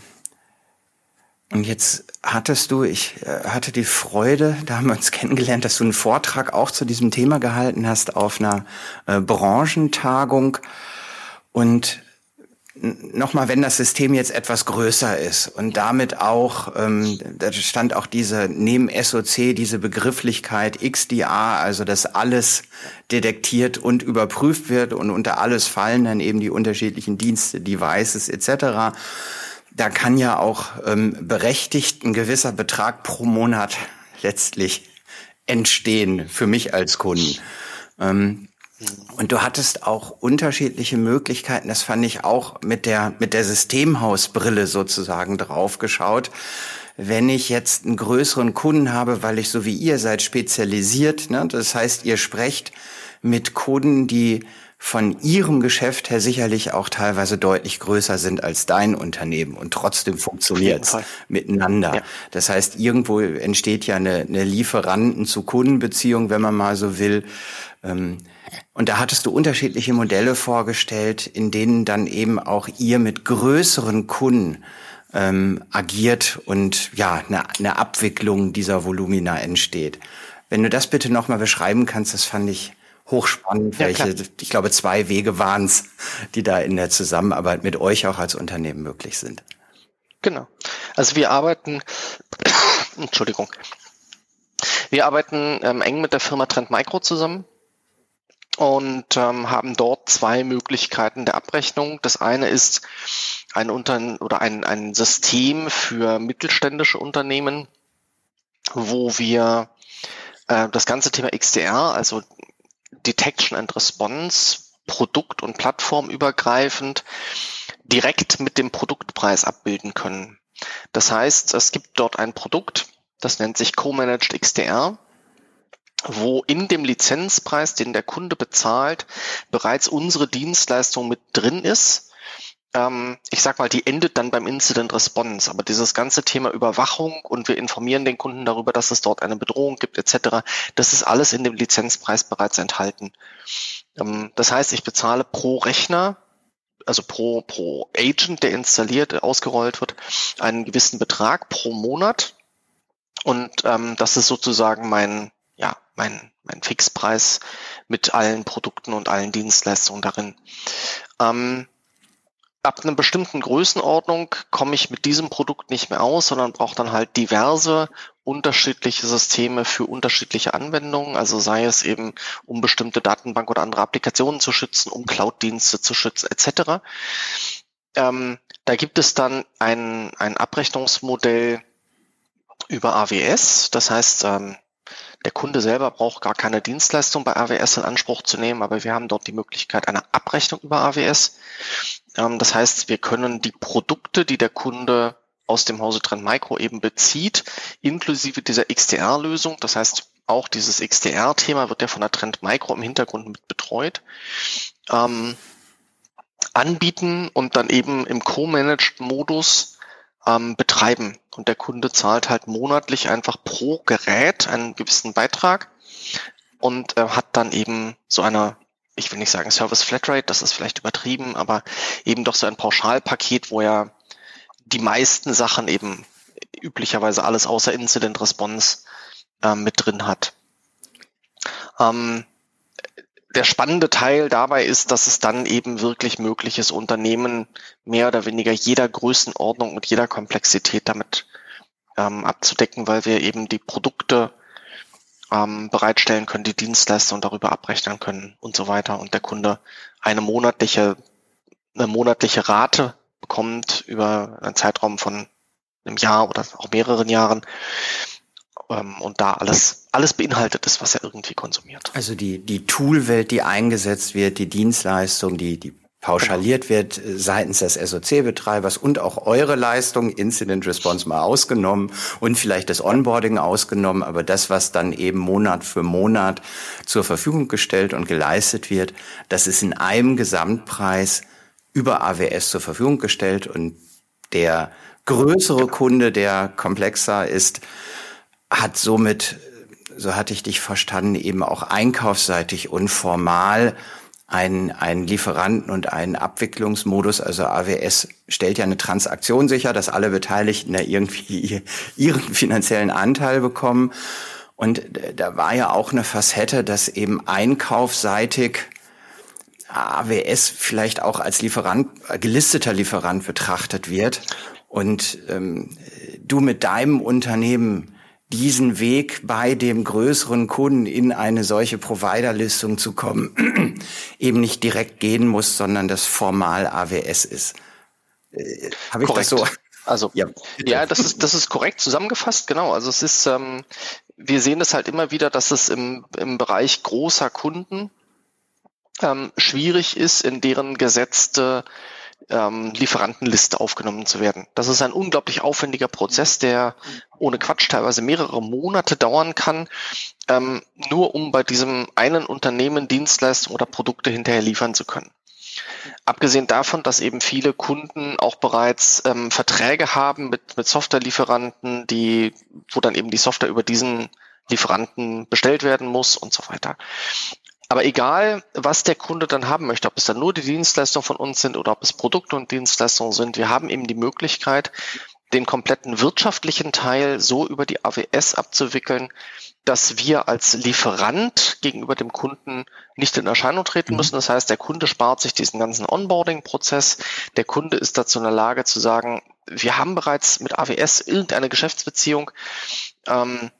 und jetzt hattest du, ich äh, hatte die Freude, da haben wir uns kennengelernt, dass du einen Vortrag auch zu diesem Thema gehalten hast auf einer äh, Branchentagung. Und nochmal, wenn das System jetzt etwas größer ist und damit auch, ähm, da stand auch diese, neben SOC, diese Begrifflichkeit XDA, also dass alles detektiert und überprüft wird und unter alles fallen dann eben die unterschiedlichen Dienste, Devices etc da kann ja auch ähm, berechtigt ein gewisser Betrag pro Monat letztlich entstehen für mich als Kunden. Ähm, und du hattest auch unterschiedliche Möglichkeiten. Das fand ich auch mit der, mit der Systemhausbrille sozusagen draufgeschaut. Wenn ich jetzt einen größeren Kunden habe, weil ich so wie ihr seid spezialisiert, ne, das heißt, ihr sprecht mit Kunden, die von ihrem Geschäft her sicherlich auch teilweise deutlich größer sind als dein Unternehmen und trotzdem funktioniert miteinander. Ja. Das heißt, irgendwo entsteht ja eine, eine Lieferanten zu Kundenbeziehung, wenn man mal so will. Ähm, und da hattest du unterschiedliche Modelle vorgestellt, in denen dann eben auch ihr mit größeren Kunden ähm, agiert und ja, eine, eine Abwicklung dieser Volumina entsteht. Wenn du das bitte nochmal beschreiben kannst, das fand ich hochspannend, ja, welche, klar. ich glaube, zwei Wege waren es, die da in der Zusammenarbeit mit euch auch als Unternehmen möglich sind. Genau. Also wir arbeiten, Entschuldigung, wir arbeiten ähm, eng mit der Firma Trend Micro zusammen und ähm, haben dort zwei Möglichkeiten der Abrechnung. Das eine ist ein Unter oder ein, ein System für mittelständische Unternehmen, wo wir äh, das ganze Thema XDR, also Detection and Response produkt- und plattformübergreifend direkt mit dem Produktpreis abbilden können. Das heißt, es gibt dort ein Produkt, das nennt sich Co-Managed XDR, wo in dem Lizenzpreis, den der Kunde bezahlt, bereits unsere Dienstleistung mit drin ist ähm, ich sag mal, die endet dann beim Incident Response. Aber dieses ganze Thema Überwachung und wir informieren den Kunden darüber, dass es dort eine Bedrohung gibt, etc., das ist alles in dem Lizenzpreis bereits enthalten. Ähm, das heißt, ich bezahle pro Rechner also pro, pro Agent, der installiert, ausgerollt wird, einen gewissen Betrag pro Monat. Und ähm, das ist sozusagen mein, ja, mein, mein Fixpreis mit allen Produkten und allen Dienstleistungen darin. Ähm, ab einer bestimmten Größenordnung komme ich mit diesem Produkt nicht mehr aus, sondern brauche dann halt diverse unterschiedliche Systeme für unterschiedliche Anwendungen, also sei es eben, um bestimmte Datenbank oder andere Applikationen zu schützen, um Cloud-Dienste zu schützen, etc. Ähm, da gibt es dann ein, ein Abrechnungsmodell über AWS, das heißt, ähm, der Kunde selber braucht gar keine Dienstleistung bei AWS in Anspruch zu nehmen, aber wir haben dort die Möglichkeit einer Abrechnung über AWS. Ähm, das heißt, wir können die Produkte, die der Kunde aus dem Hause Trend Micro eben bezieht, inklusive dieser XDR-Lösung. Das heißt, auch dieses XDR-Thema wird ja von der Trend Micro im Hintergrund mit betreut. Ähm, anbieten und dann eben im Co-Managed-Modus ähm, betreiben. Und der Kunde zahlt halt monatlich einfach pro Gerät einen gewissen Beitrag und äh, hat dann eben so eine ich will nicht sagen Service Flatrate, das ist vielleicht übertrieben, aber eben doch so ein Pauschalpaket, wo er die meisten Sachen eben üblicherweise alles außer Incident Response äh, mit drin hat. Ähm, der spannende Teil dabei ist, dass es dann eben wirklich möglich ist, Unternehmen mehr oder weniger jeder Größenordnung und jeder Komplexität damit ähm, abzudecken, weil wir eben die Produkte ähm, bereitstellen können, die Dienstleister darüber abrechnen können und so weiter. Und der Kunde eine monatliche, eine monatliche Rate bekommt über einen Zeitraum von einem Jahr oder auch mehreren Jahren ähm, und da alles, alles beinhaltet ist, was er irgendwie konsumiert. Also die, die Toolwelt, die eingesetzt wird, die Dienstleistung, die, die pauschaliert wird äh, seitens des SOC-Betreibers und auch eure Leistung, Incident Response mal ausgenommen und vielleicht das Onboarding ausgenommen, aber das, was dann eben Monat für Monat zur Verfügung gestellt und geleistet wird, das ist in einem Gesamtpreis über AWS zur Verfügung gestellt und der größere Kunde, der komplexer ist, hat somit so hatte ich dich verstanden, eben auch einkaufsseitig und formal einen, einen Lieferanten und einen Abwicklungsmodus. Also AWS stellt ja eine Transaktion sicher, dass alle Beteiligten da irgendwie ihren finanziellen Anteil bekommen. Und da war ja auch eine Facette, dass eben einkaufsseitig AWS vielleicht auch als Lieferant, gelisteter Lieferant betrachtet wird. Und ähm, du mit deinem Unternehmen diesen Weg bei dem größeren Kunden in eine solche Providerlistung zu kommen, eben nicht direkt gehen muss, sondern das formal AWS ist. Äh, Habe ich korrekt. das so? Also ja, ja, das ist das ist korrekt zusammengefasst, genau. Also es ist, ähm, wir sehen es halt immer wieder, dass es im, im Bereich großer Kunden ähm, schwierig ist, in deren gesetzte ähm, Lieferantenliste aufgenommen zu werden. Das ist ein unglaublich aufwendiger Prozess, der ohne Quatsch teilweise mehrere Monate dauern kann, ähm, nur um bei diesem einen Unternehmen Dienstleistungen oder Produkte hinterher liefern zu können. Abgesehen davon, dass eben viele Kunden auch bereits ähm, Verträge haben mit, mit Softwarelieferanten, die, wo dann eben die Software über diesen Lieferanten bestellt werden muss und so weiter. Aber egal, was der Kunde dann haben möchte, ob es dann nur die Dienstleistungen von uns sind oder ob es Produkte und Dienstleistungen sind, wir haben eben die Möglichkeit, den kompletten wirtschaftlichen Teil so über die AWS abzuwickeln, dass wir als Lieferant gegenüber dem Kunden nicht in Erscheinung treten mhm. müssen. Das heißt, der Kunde spart sich diesen ganzen Onboarding-Prozess. Der Kunde ist dazu in der Lage zu sagen, wir haben bereits mit AWS irgendeine Geschäftsbeziehung. Ähm,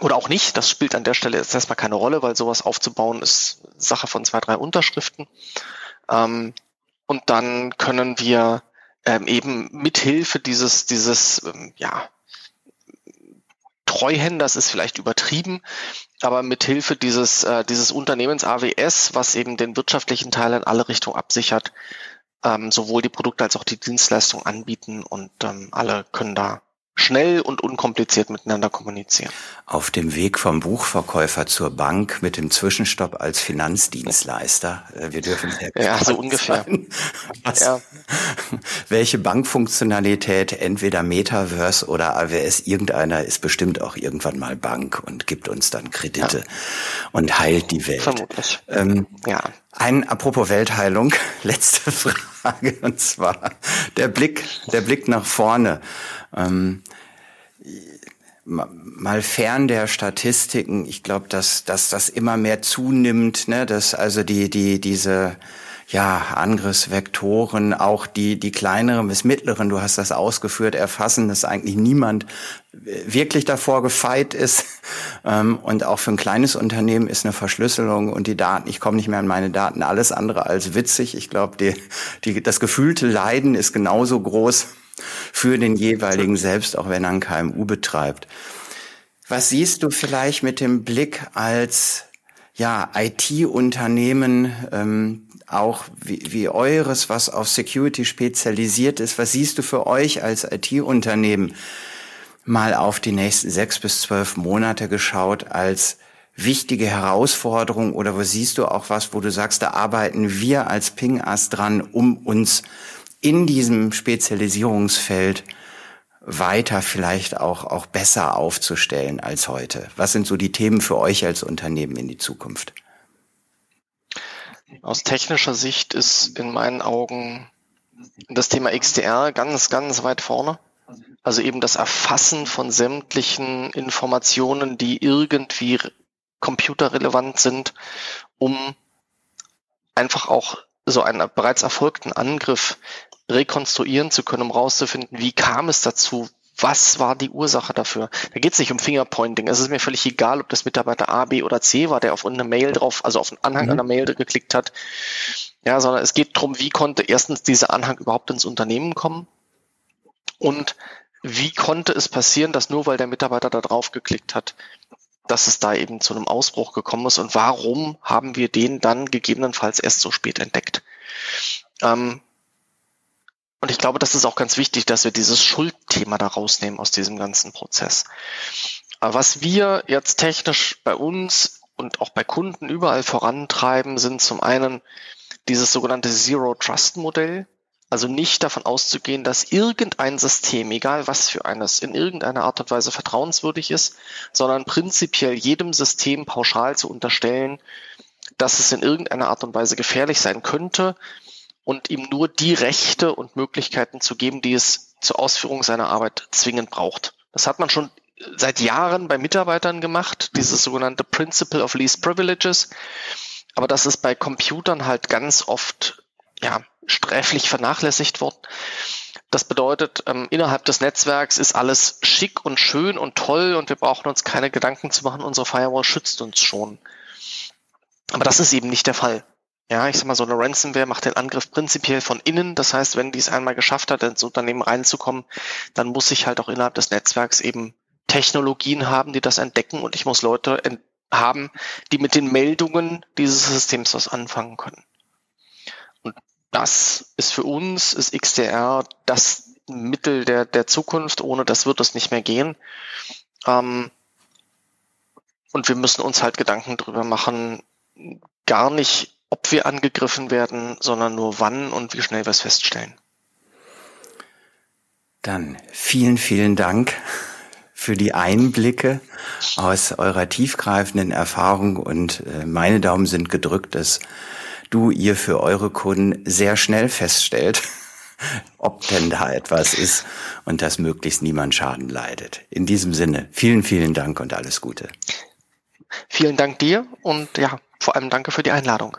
oder auch nicht. Das spielt an der Stelle jetzt erstmal keine Rolle, weil sowas aufzubauen ist Sache von zwei, drei Unterschriften. Ähm, und dann können wir ähm, eben mithilfe dieses, dieses, ähm, ja, Treuhänders ist vielleicht übertrieben, aber mithilfe dieses, äh, dieses Unternehmens AWS, was eben den wirtschaftlichen Teil in alle Richtungen absichert, ähm, sowohl die Produkte als auch die Dienstleistung anbieten und ähm, alle können da schnell und unkompliziert miteinander kommunizieren. Auf dem Weg vom Buchverkäufer zur Bank mit dem Zwischenstopp als Finanzdienstleister. Äh, wir dürfen Ja, so ungefähr. Was, ja. Welche Bankfunktionalität, entweder Metaverse oder AWS, irgendeiner ist bestimmt auch irgendwann mal Bank und gibt uns dann Kredite ja. und heilt die Welt. Vermutlich. Ähm, ja. Ein, apropos Weltheilung, letzte Frage, und zwar der Blick, der Blick nach vorne. Ähm, mal fern der Statistiken, ich glaube, dass, dass das immer mehr zunimmt, ne, dass also die, die, diese, ja, Angriffsvektoren, auch die, die kleineren bis mittleren, du hast das ausgeführt, erfassen, dass eigentlich niemand wirklich davor gefeit ist. Ähm, und auch für ein kleines Unternehmen ist eine Verschlüsselung und die Daten, ich komme nicht mehr an meine Daten, alles andere als witzig. Ich glaube, die, die, das gefühlte Leiden ist genauso groß für den jeweiligen selbst, auch wenn er ein KMU betreibt. Was siehst du vielleicht mit dem Blick als ja, IT-Unternehmen, ähm, auch wie, wie eures, was auf Security spezialisiert ist? Was siehst du für euch als IT-Unternehmen mal auf die nächsten sechs bis zwölf Monate geschaut als wichtige Herausforderung oder wo siehst du auch was, wo du sagst, da arbeiten wir als Ping-Ass dran, um uns in diesem Spezialisierungsfeld weiter vielleicht auch, auch besser aufzustellen als heute? Was sind so die Themen für euch als Unternehmen in die Zukunft? Aus technischer Sicht ist in meinen Augen das Thema XDR ganz, ganz weit vorne. Also eben das Erfassen von sämtlichen Informationen, die irgendwie computerrelevant sind, um einfach auch so einen bereits erfolgten Angriff rekonstruieren zu können, um rauszufinden, wie kam es dazu, was war die Ursache dafür? Da geht es nicht um Fingerpointing. Es ist mir völlig egal, ob das Mitarbeiter A, B oder C war, der auf eine Mail drauf, also auf einen Anhang mhm. einer Mail geklickt hat. Ja, sondern es geht darum, wie konnte erstens dieser Anhang überhaupt ins Unternehmen kommen und wie konnte es passieren, dass nur weil der Mitarbeiter da drauf geklickt hat, dass es da eben zu einem Ausbruch gekommen ist und warum haben wir den dann gegebenenfalls erst so spät entdeckt? Ähm, und ich glaube, das ist auch ganz wichtig, dass wir dieses Schuldthema da rausnehmen aus diesem ganzen Prozess. Aber was wir jetzt technisch bei uns und auch bei Kunden überall vorantreiben, sind zum einen dieses sogenannte Zero Trust Modell. Also nicht davon auszugehen, dass irgendein System, egal was für eines, in irgendeiner Art und Weise vertrauenswürdig ist, sondern prinzipiell jedem System pauschal zu unterstellen, dass es in irgendeiner Art und Weise gefährlich sein könnte und ihm nur die Rechte und Möglichkeiten zu geben, die es zur Ausführung seiner Arbeit zwingend braucht. Das hat man schon seit Jahren bei Mitarbeitern gemacht, dieses sogenannte Principle of Least Privileges. Aber das ist bei Computern halt ganz oft ja, sträflich vernachlässigt worden. Das bedeutet, ähm, innerhalb des Netzwerks ist alles schick und schön und toll und wir brauchen uns keine Gedanken zu machen, unsere Firewall schützt uns schon. Aber das ist eben nicht der Fall. Ja, ich sag mal, so eine Ransomware macht den Angriff prinzipiell von innen. Das heißt, wenn die es einmal geschafft hat, ins Unternehmen reinzukommen, dann muss ich halt auch innerhalb des Netzwerks eben Technologien haben, die das entdecken und ich muss Leute haben, die mit den Meldungen dieses Systems was anfangen können das ist für uns, ist XDR das Mittel der, der Zukunft. Ohne das wird es nicht mehr gehen. Ähm, und wir müssen uns halt Gedanken drüber machen, gar nicht, ob wir angegriffen werden, sondern nur wann und wie schnell wir es feststellen. Dann vielen, vielen Dank für die Einblicke aus eurer tiefgreifenden Erfahrung und äh, meine Daumen sind gedrückt, dass du ihr für eure Kunden sehr schnell feststellt, ob denn da etwas ist und dass möglichst niemand Schaden leidet. In diesem Sinne, vielen, vielen Dank und alles Gute. Vielen Dank dir und ja, vor allem danke für die Einladung.